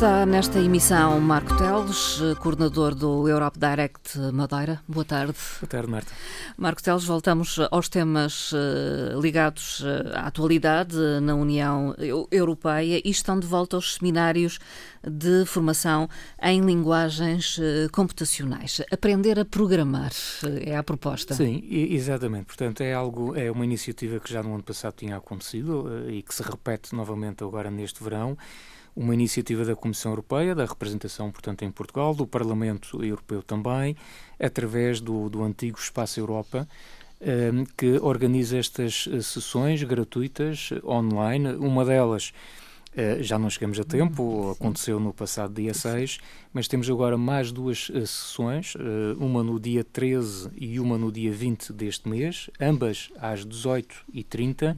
Está nesta emissão Marco Teles, coordenador do Europe Direct Madeira. Boa tarde. Boa tarde, Marta. Marco Teles, voltamos aos temas eh, ligados eh, à atualidade na União Europeia e estão de volta aos seminários de formação em linguagens eh, computacionais. Aprender a programar é a proposta. Sim, exatamente. Portanto, é algo, é uma iniciativa que já no ano passado tinha acontecido e que se repete novamente agora neste verão uma iniciativa da Comissão Europeia, da representação, portanto, em Portugal, do Parlamento Europeu também, através do, do antigo Espaço Europa, eh, que organiza estas eh, sessões gratuitas online. Uma delas Uh, já não chegamos a tempo, uhum. aconteceu no passado dia 6, mas temos agora mais duas uh, sessões, uma no dia 13 e uma no dia 20 deste mês, ambas às 18h30.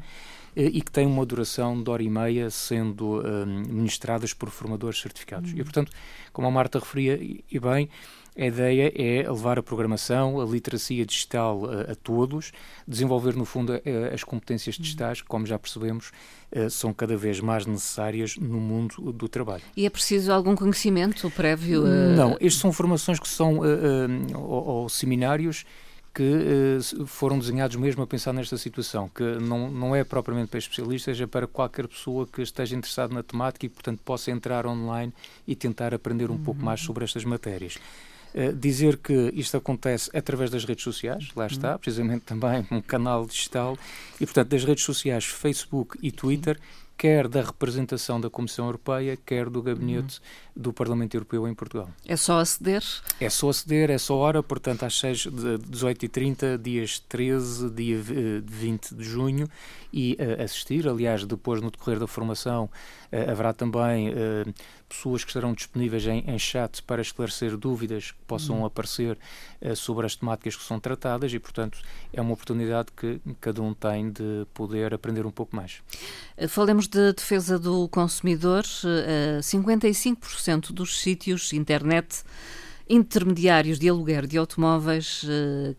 Eh, e que têm uma duração de hora e meia, sendo um, ministradas por formadores certificados. Uhum. E, portanto, como a Marta referia, e bem, a ideia é levar a programação, a literacia digital a, eh, a todos, desenvolver, no fundo, a, eh, as competências uhum. digitais, que, como já percebemos, são cada vez mais necessárias no mundo do trabalho. E é preciso algum conhecimento prévio? Não, estas são formações que são, ou, ou seminários que uh, foram desenhados mesmo a pensar nesta situação, que não, não é propriamente para especialistas, é para qualquer pessoa que esteja interessado na temática e, portanto, possa entrar online e tentar aprender um uhum. pouco mais sobre estas matérias. Uh, dizer que isto acontece através das redes sociais, lá está, uhum. precisamente também um canal digital, e portanto das redes sociais Facebook e Twitter, quer da representação da Comissão Europeia, quer do gabinete uhum. do Parlamento Europeu em Portugal. É só aceder? É só aceder, é só hora, portanto, às 6, de 18h30, dias 13, dia 20 de junho, e uh, assistir. Aliás, depois, no decorrer da formação, haverá também uh, pessoas que estarão disponíveis em, em, chat para esclarecer dúvidas que possam uhum. aparecer sobre as temáticas que são tratadas, e, portanto, é uma oportunidade que cada um tem de poder aprender um pouco mais. Falemos de defesa do consumidor. 55% dos sítios internet intermediários de aluguer de automóveis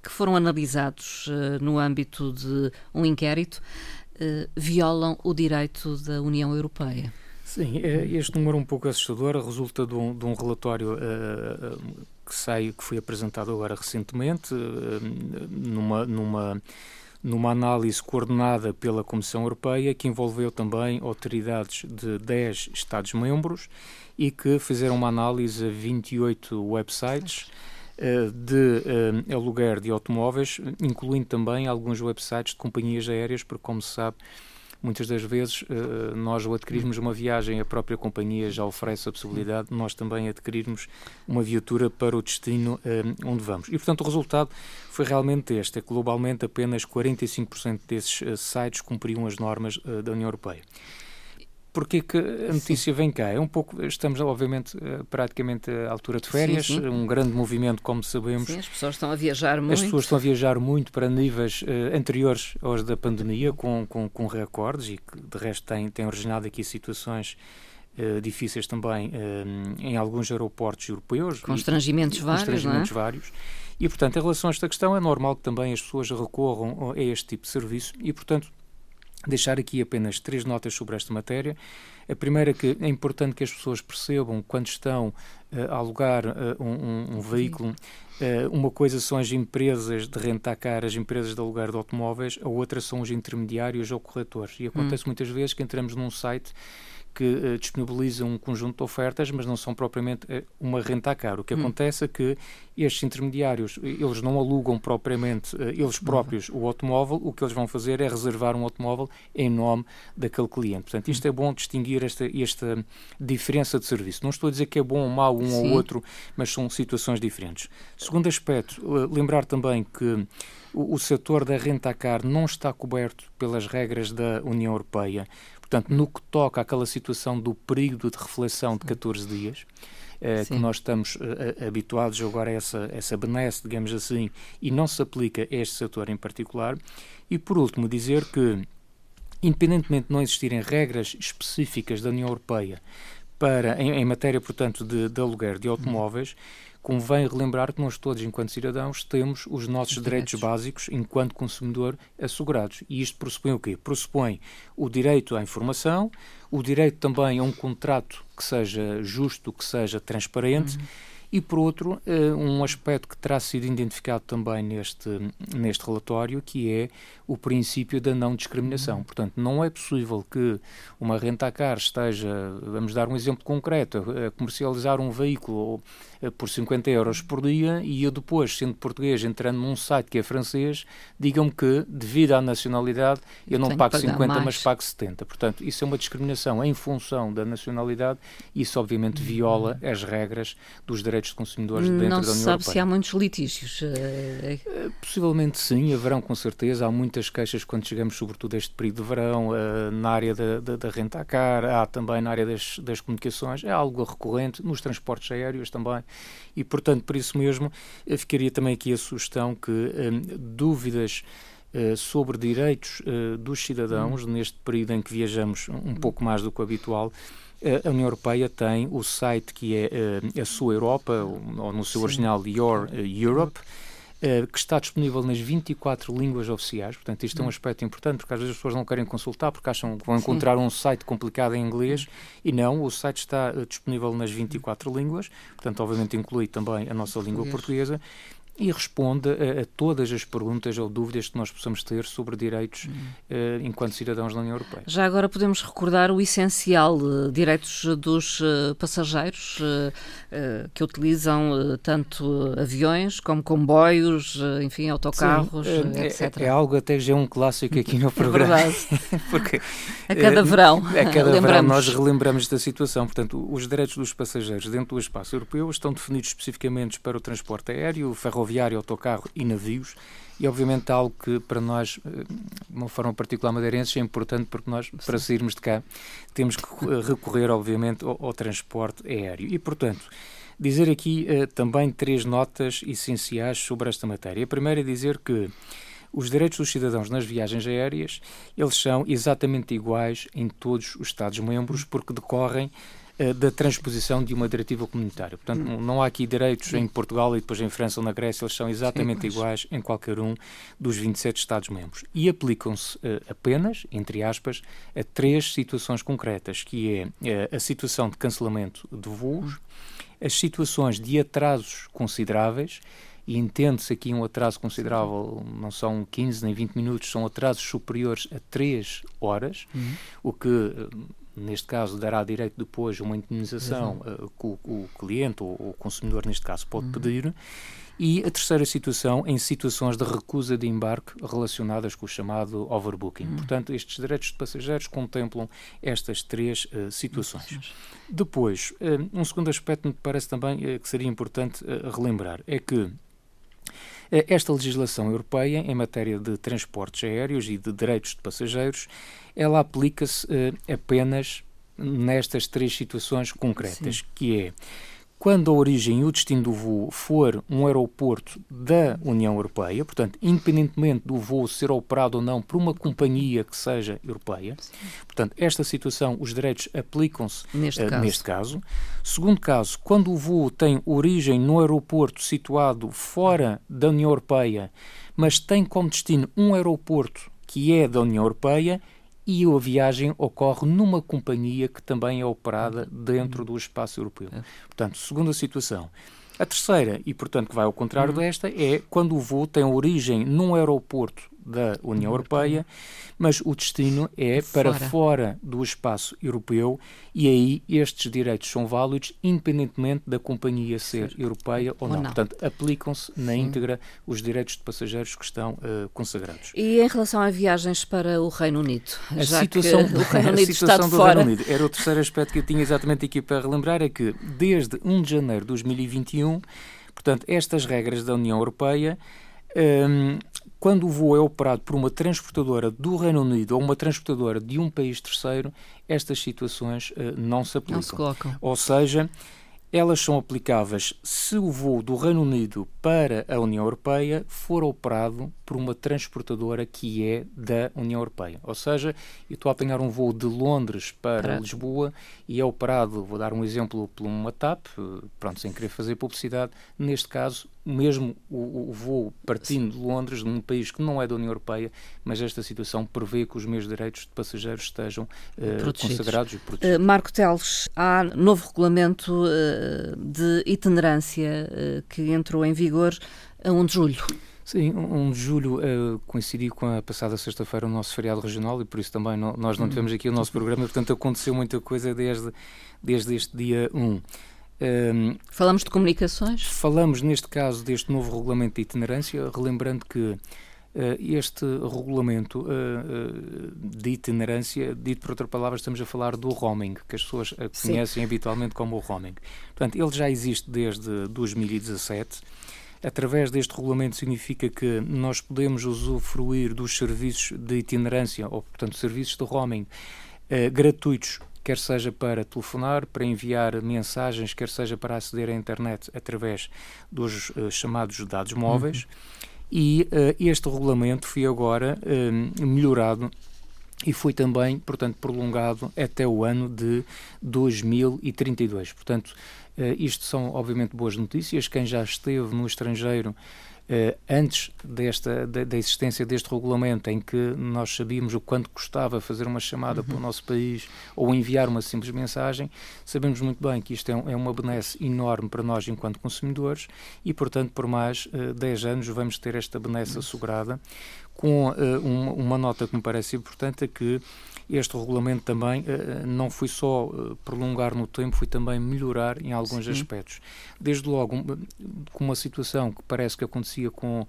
que foram analisados no âmbito de um inquérito violam o direito da União Europeia. Sim, é, este número um pouco assustador resulta de um, de um relatório uh, que sai, que foi apresentado agora recentemente, uh, numa, numa, numa análise coordenada pela Comissão Europeia, que envolveu também autoridades de 10 Estados-membros e que fizeram uma análise a 28 websites de uh, aluguer de automóveis, incluindo também alguns websites de companhias aéreas, porque, como se sabe, muitas das vezes uh, nós ao adquirirmos uma viagem, a própria companhia já oferece a possibilidade de nós também adquirirmos uma viatura para o destino uh, onde vamos. E, portanto, o resultado foi realmente este, é que globalmente apenas 45% desses uh, sites cumpriam as normas da União Europeia. Porque que a notícia vem cá? É um pouco, estamos obviamente eh, praticamente à altura de férias, sim, sim. um grande movimento, como sabemos. Sim, as pessoas estão a viajar muito. As pessoas estão a viajar muito para níveis uh, anteriores aos da pandemia, com, com, com recordes e que de resto têm, têm originado aqui situações uh, difíceis também uh, em alguns aeroportos europeus. Constrangimentos e, vários, constrangimentos não é? vários. E, portanto, em relação a esta questão, é normal que também as pessoas recorram a este tipo de serviço e, portanto, deixar aqui apenas três notas sobre esta matéria. A primeira é que é importante que as pessoas percebam quando estão uh, a alugar uh, um, um, veículo, uh, uma coisa são as empresas de rentar car, as empresas de alugar de automóveis, a outra são os intermediários ou corretores. E acontece hum. muitas vezes que entramos num site que uh, disponibilizam um conjunto de ofertas, mas não são propriamente uh, uma renta a caro. O que hum. acontece é que estes intermediários, eles não alugam propriamente, uh, eles próprios, o automóvel, o que eles vão fazer é reservar um automóvel em nome daquele cliente. Portanto, isto hum. é bom distinguir esta, esta diferença de serviço. Não estou a dizer que é bom ou mau um Sim. ou outro, mas são situações diferentes. Segundo aspecto, lembrar também que o, o setor da renta a car não está coberto pelas regras da União Europeia. Portanto, no que toca àquela situação do período de reflexão de 14 dias, eh, que nós estamos eh, habituados agora a essa, essa benesse, digamos assim, e não se aplica a este setor em particular. E, por último, dizer que, independentemente de não existirem regras específicas da União Europeia para, em, em matéria, portanto, de, de aluguer de automóveis, convém relembrar que nós todos, enquanto cidadãos, temos os nossos direitos. direitos básicos enquanto consumidor assegurados. E isto pressupõe o quê? Pressupõe o direito à informação, o direito também a um contrato que seja justo, que seja transparente. Uhum e, por outro, eh, um aspecto que terá sido identificado também neste, neste relatório, que é o princípio da não discriminação. Uhum. Portanto, não é possível que uma renta-car esteja, vamos dar um exemplo concreto, a comercializar um veículo eh, por 50 euros por dia e eu depois, sendo português, entrando num site que é francês, digam-me que, devido à nacionalidade, eu não pago 50, mais. mas pago 70. Portanto, isso é uma discriminação em função da nacionalidade e isso, obviamente, viola uhum. as regras dos direitos de consumidores dentro não da União Europeia. Não se sabe se há muitos litígios. Eh, possivelmente sim, haverão com certeza. Há muitas queixas quando chegamos, sobretudo, a este período de verão, na área da, da, da renta à cara, há também na área das, das comunicações, é algo recorrente, nos transportes aéreos também, e, portanto, por isso mesmo, ficaria também aqui a sugestão que um, dúvidas sobre direitos dos cidadãos, hum. neste período em que viajamos um pouco mais do que o habitual, a União Europeia tem o site que é a sua Europa, ou no seu Sim. original Your Europe, eh, que está disponível nas 24 línguas oficiais. Portanto, isto é um hum. aspecto importante, porque às vezes as pessoas não querem consultar porque acham que vão encontrar Sim. um site complicado em inglês e não, o site está eh, disponível nas 24 línguas, portanto, obviamente inclui também a nossa língua portuguesa e responde a, a, todas as perguntas ou dúvidas que nós possamos ter sobre direitos uh, enquanto cidadãos da União Europeia. Já agora podemos recordar o essencial, uh, direitos dos uh, passageiros que utilizam tanto aviões como comboios, enfim, autocarros, Sim, etc. É, é, algo até já um clássico aqui no programa. É verdade. Porque a cada verão, a cada verão nós relembramos esta situação. Portanto, os direitos dos passageiros dentro do espaço europeu estão definidos especificamente para o transporte aéreo, ferroviário, ferroviário, autocarro e navios, e obviamente algo que para nós, eh, de uma forma particular madeirense, é importante porque nós, para sairmos de cá, temos que recorrer, obviamente, ao, ao transporte aéreo. E, portanto, dizer aqui uh, também três notas essenciais sobre esta matéria. A primeira é dizer que os direitos dos cidadãos nas viagens aéreas, eles são exatamente iguais em todos os Estados-membros, porque decorrem eh, da transposição de uma diretiva comunitária. Portanto, hum. não há aqui direitos em Portugal e depois em França ou na Grécia, eles são exatamente Sim, iguais em qualquer um dos 27 Estados-membros. E aplicam-se uh, apenas, entre aspas, a três situações concretas, que é uh, a situação de cancelamento de voos, as situações de atrasos consideráveis, e entende-se aqui um atraso considerável, não são 15 nem 20 minutos, são atrasos superiores a 3 horas, uhum. o que neste caso, dará direito depois uma indemnização uh, que o, o, cliente ou o consumidor, neste caso, pode uhum. pedir. E a terceira situação, em situações de recusa de embarque relacionadas com o chamado overbooking. Uhum. Portanto, estes direitos de passageiros contemplam estas três uh, situações. Depois, uh, um segundo aspecto me parece também que seria importante relembrar é que esta legislação europeia em matéria de transportes aéreos e de direitos de passageiros, ela aplica-se uh, apenas nestas três situações concretas, Sim. que é quando a origem e o destino do voo for um aeroporto da União Europeia, portanto, independentemente do voo ser operado ou não por uma companhia que seja europeia, Sim. portanto, esta situação, os direitos aplicam-se neste, uh, caso. neste caso. Segundo caso, quando o voo tem origem no aeroporto situado fora da União Europeia, mas tem como destino um aeroporto que é da União Europeia, e a viagem ocorre numa companhia que também é operada dentro do espaço europeu. É. Portanto, segunda situação. A terceira, e portanto que vai ao contrário uhum. desta, é quando o voo tem origem num aeroporto da União Europeia, mas o destino é para fora. fora do espaço europeu e aí estes direitos são válidos independentemente da companhia ser europeia ou, ou não. não. Portanto, aplicam-se na íntegra os direitos de passageiros que estão uh, consagrados. E em relação a viagens para o Reino Unido? A já situação, que o Reino Unido está de do fora. Reino Unido era o terceiro aspecto que eu tinha exatamente aqui para relembrar, é que desde 1 de janeiro de 2021, portanto, estas regras da União Europeia um, quando o voo é operado por uma transportadora do Reino Unido ou uma transportadora de um país terceiro, estas situações uh, não se aplicam. Não se colocam. Ou seja, elas são aplicáveis se o voo do Reino Unido para a União Europeia for operado por uma transportadora que é da União Europeia. Ou seja, eu estou a apanhar um voo de Londres para, para. Lisboa e é operado, vou dar um exemplo, por uma TAP, pronto, sem querer fazer publicidade, neste caso, mesmo o, o voo partindo de Londres, num país que não é da União Europeia, mas esta situação prevê que os meus direitos de passageiros estejam uh, consagrados e protegidos. Uh, Marco Teles, há novo regulamento uh, de itinerância que entrou em vigor a 1 de julho. Sim, 1 de julho uh, coincidiu com a passada sexta-feira o nosso feriado regional e por isso também não, nós não tivemos aqui o nosso programa, portanto aconteceu muita coisa desde, desde este dia 1. Um, falamos de comunicações? Falamos, neste caso, deste novo regulamento de itinerância, relembrando que uh, este regulamento uh, uh, de itinerância, dito por outra palavra, estamos a falar do roaming, que as pessoas conhecem Sim. habitualmente como o roaming. Portanto, ele já existe desde 2017. Através deste regulamento significa que nós podemos usufruir dos serviços de itinerância, ou, portanto, serviços de roaming gratuitos quer seja para telefonar, para enviar mensagens, quer seja para aceder à internet através dos uh, chamados dados móveis. Uhum. E uh, este regulamento foi agora uh, melhorado e foi também, portanto, prolongado até o ano de 2032. Portanto, isto são obviamente boas notícias. Quem já esteve no estrangeiro Uh, antes desta, da, da, existência deste regulamento, em que nós sabíamos o quanto custava fazer uma chamada uhum. para o nosso país ou enviar uma simples mensagem, sabemos muito bem que isto é, um, é uma benesse enorme para nós enquanto consumidores e, portanto, por mais uh, 10 anos vamos ter esta benesse assegurada, com uh, uma, nota que me parece importante, é que este regulamento também uh, não foi só prolongar no tempo, foi também melhorar em alguns Sim. aspectos. Desde logo, um, com uma situação que parece que acontecia com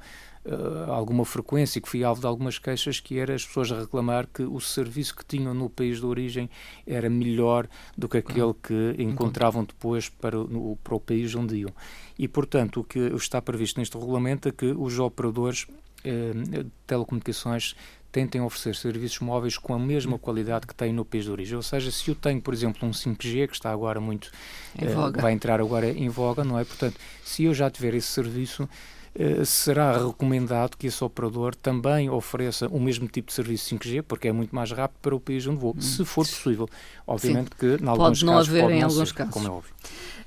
Uh, alguma frequência, que fui alvo de algumas queixas, que era as pessoas reclamar que o serviço que tinham no país de origem era melhor do que aquele que encontravam depois para o, para o país onde iam. E, portanto, o que está previsto neste regulamento é que os operadores de telecomunicações tentem oferecer serviços móveis com a mesma qualidade que têm no país de origem. Ou seja, se eu tenho, por exemplo, um 5G, que está agora muito. Uh, vai entrar agora em voga, não é? Portanto, se eu já tiver esse serviço. Uh, será recomendado que esse operador também ofereça o mesmo tipo de serviço 5G, porque é muito mais rápido para o país onde vou, hum. se for possível. Obviamente Sim. que, em alguns pode não casos, haver pode em não alguns ser, casos. como é óbvio.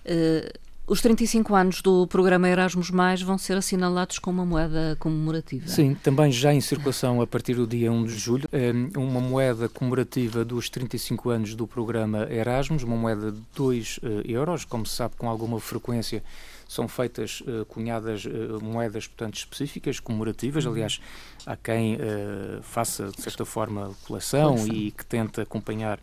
Uh, os 35 anos do programa Erasmus Mais vão ser assinalados com uma moeda comemorativa. Sim, também já em circulação a partir do dia 1 de julho, uma moeda comemorativa dos 35 anos do programa Erasmus, uma moeda de 2 eh, euros, como se sabe com alguma frequência são feitas uh, cunhadas uh, moedas, portanto, específicas, comemorativas. Uhum. Aliás, há quem uh, faça, de certa forma, coleção e que tente acompanhar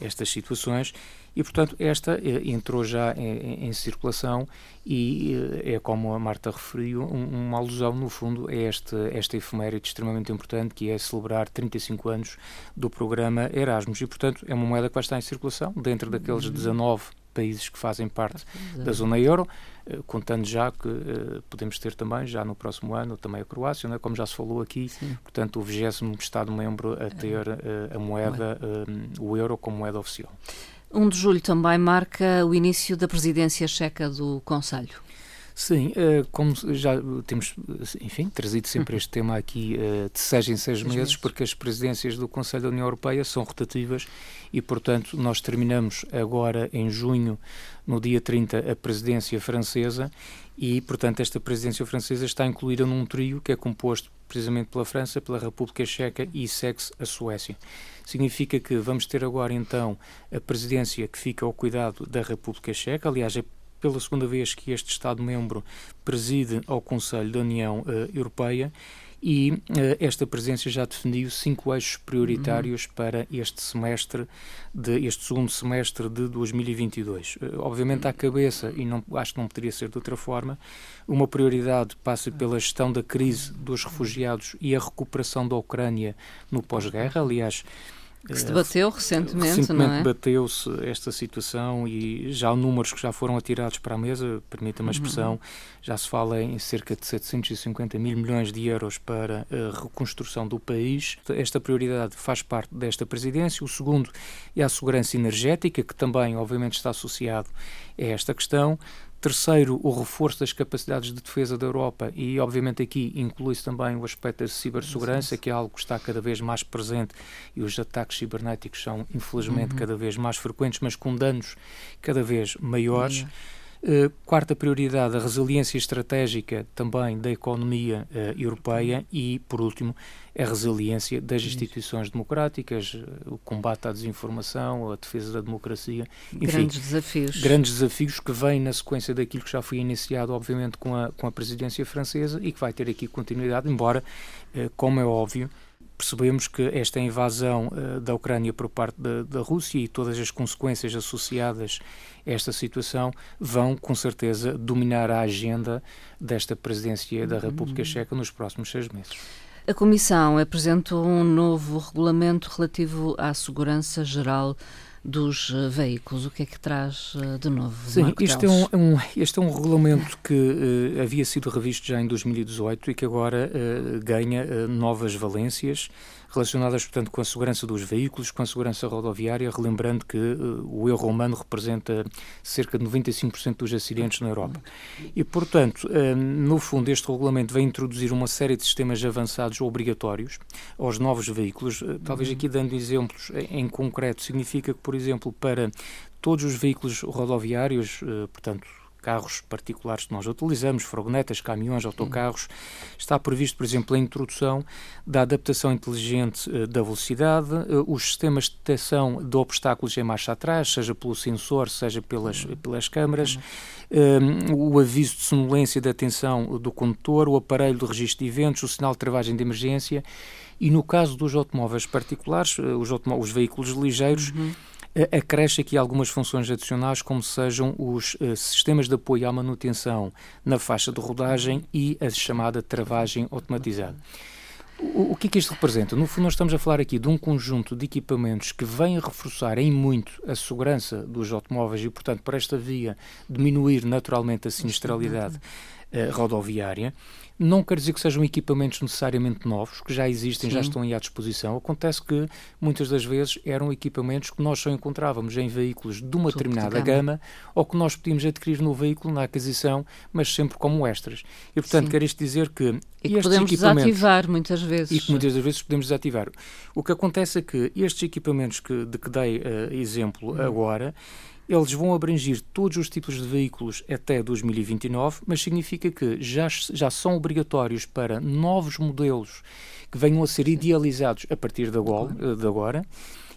estas situações. E, portanto, esta eh, entrou já em, em circulação e eh, é, como a Marta referiu, um, uma alusão, no fundo, a esta, esta efeméride extremamente importante, que é celebrar 35 anos do programa Erasmus. E, portanto, é uma moeda que vai estar em circulação dentro daqueles 19 uhum. países que fazem parte da zona euro, eh, contando já que uh, podemos ter também, já no próximo ano, também a Croácia, né, como já se falou aqui, Sim. portanto, o 20 Estado-membro a ter uh, a moeda, uh, o euro como moeda oficial. 1 de julho também marca o início da presidência checa do Conselho. Sim, eh, como já temos, enfim, trazido sempre este tema aqui eh, de seis em seis meses, porque as presidências do Conselho da União Europeia são rotativas e, portanto, nós terminamos agora em junho, no dia 30, a presidência francesa e, portanto, esta presidência francesa está incluída num trio que é composto precisamente pela França, pela República Checa e segue-se a Suécia. Significa que vamos ter agora então a presidência que fica ao cuidado da República Checa, aliás, é pela segunda vez que este Estado-membro preside ao Conselho da União uh, Europeia e uh, esta presença já definiu cinco eixos prioritários uhum. para este semestre, de, este segundo semestre de 2022. Uh, eh, obviamente à cabeça, e não, acho que não poderia ser de outra forma, uma prioridade passa pela gestão da crise dos refugiados e a recuperação da Ucrânia no pós-guerra. Aliás, que se debateu recentemente, recentemente não é? debateu-se esta situação e já há números que já foram atirados para a mesa, permita-me a expressão, uhum. já se fala em cerca de 750 mil milhões de euros para a reconstrução do país. Esta prioridade faz parte desta presidência. O segundo é a segurança energética, que também, obviamente, está associado a esta questão. Terceiro, o reforço das capacidades de defesa da Europa e, obviamente, aqui inclui-se também o aspecto da cibersegurança, que é algo que está cada vez mais presente e os ataques cibernéticos são, infelizmente, uhum. cada vez mais frequentes, mas com danos cada vez maiores. Uhum. Uh, quarta prioridade, a resiliência estratégica também da economia uh, europeia e, por último, a resiliência das instituições democráticas, uh, o combate à desinformação, a defesa da democracia. Enfim, grandes desafios. Grandes desafios que vêm na sequência daquilo que já foi iniciado, obviamente, com a, com a presidência francesa e que vai ter aqui continuidade, embora, como é óbvio, percebemos que esta invasão uh, da Ucrânia por parte da, da, Rússia e todas as consequências associadas a esta situação vão, com certeza, dominar a agenda desta presidência da República Checa nos próximos seis meses. A Comissão apresentou um novo regulamento relativo à segurança geral dos uh, veículos. O que é que traz uh, de novo? Sim, este é, um, um, este é um regulamento que uh, havia sido revisto já em 2018 e que agora ganha novas valências relacionadas, portanto, com a segurança dos veículos, com a segurança rodoviária, relembrando que uh, o erro humano representa cerca de 95% dos acidentes na Europa. E, portanto, uh, no fundo, este regulamento vem introduzir uma série de sistemas avançados obrigatórios aos novos veículos. Uh, talvez aqui dando exemplos em concreto, significa que, por exemplo, para todos os veículos rodoviários, portanto, carros particulares que nós utilizamos, furgonetas, caminhões, autocarros, está previsto, por exemplo, a introdução da adaptação inteligente uh, da velocidade, uh, os sistemas de detecção de obstáculos em marcha atrás, seja pelo sensor, seja pelas, pelas câmaras, uh, o aviso de sonolência da atenção do condutor, o aparelho de registro de eventos, o sinal de travagem de emergência e, no caso dos automóveis particulares, os, os veículos ligeiros, uhum acresce aqui algumas funções adicionais, como sejam os uh, sistemas de apoio à manutenção na faixa de rodagem e a chamada travagem automatizada. O, o que é que isto representa? No fundo, nós estamos a falar aqui de um conjunto de equipamentos que vem a reforçar em muito a segurança dos automóveis e, portanto, para esta via diminuir naturalmente a sinistralidade uh, rodoviária não quer dizer que sejam equipamentos necessariamente novos, que já existem, Sim. já estão aí à disposição. Acontece que muitas das vezes eram equipamentos que nós só encontrávamos em veículos de uma Tudo determinada de gama. gama. ou que nós podíamos adquirir no veículo na aquisição, mas sempre como extras. E portanto, Sim. quer isto dizer que e que podemos desativar muitas vezes. E que muitas das vezes podemos desativar. O que acontece é que estes equipamentos que, de que dei uh, exemplo hum. agora eles vão abranger todos os tipos de veículos até 2029, mas significa que já, já são obrigatórios para novos modelos que venham a ser idealizados a partir de agora, de agora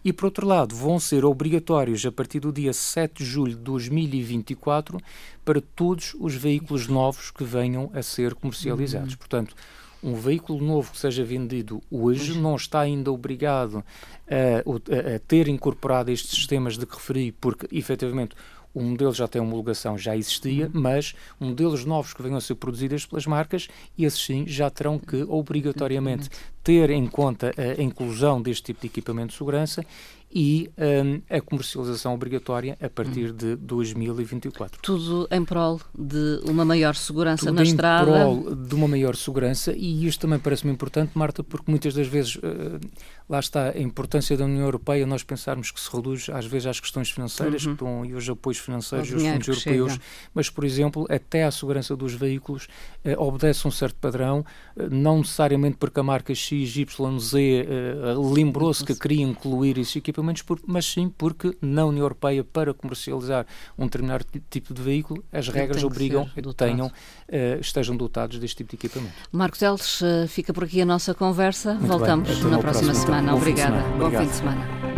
e, por outro lado, vão ser obrigatórios a partir do dia 7 de julho de 2024 para todos os veículos novos que venham a ser comercializados. Uhum. Portanto, um veículo novo que seja vendido hoje não está ainda obrigado a, a, a ter incorporado estes sistemas de que referi, porque efetivamente o modelo já tem homologação, já existia, uhum. mas modelos novos que venham a ser produzidos pelas marcas, esses sim já terão que obrigatoriamente ter em conta a inclusão deste tipo de equipamento de segurança e um, a comercialização obrigatória a partir hum. de 2024. Tudo em prol de uma maior segurança Tudo na estrada. Tudo em prol de uma maior segurança e isto também parece-me importante, Marta, porque muitas das vezes uh, lá está a importância da União Europeia, nós pensarmos que se reduz às vezes às questões financeiras uhum. estão, e os apoios financeiros e os fundos europeus, mas, por exemplo, até à segurança dos veículos uh, obedece um certo padrão, uh, não necessariamente porque a marca X, Y, Z uh, lembrou-se que queria incluir esse equipamentos, por, mas sim porque na União Europeia, para comercializar um determinado tipo de veículo, as regras obrigam que tenham, estejam dotados deste tipo de equipamento. Marcos Eltes, fica por aqui a nossa conversa. Muito Voltamos na próxima semana semana. Obrigada. Bom fim de semana.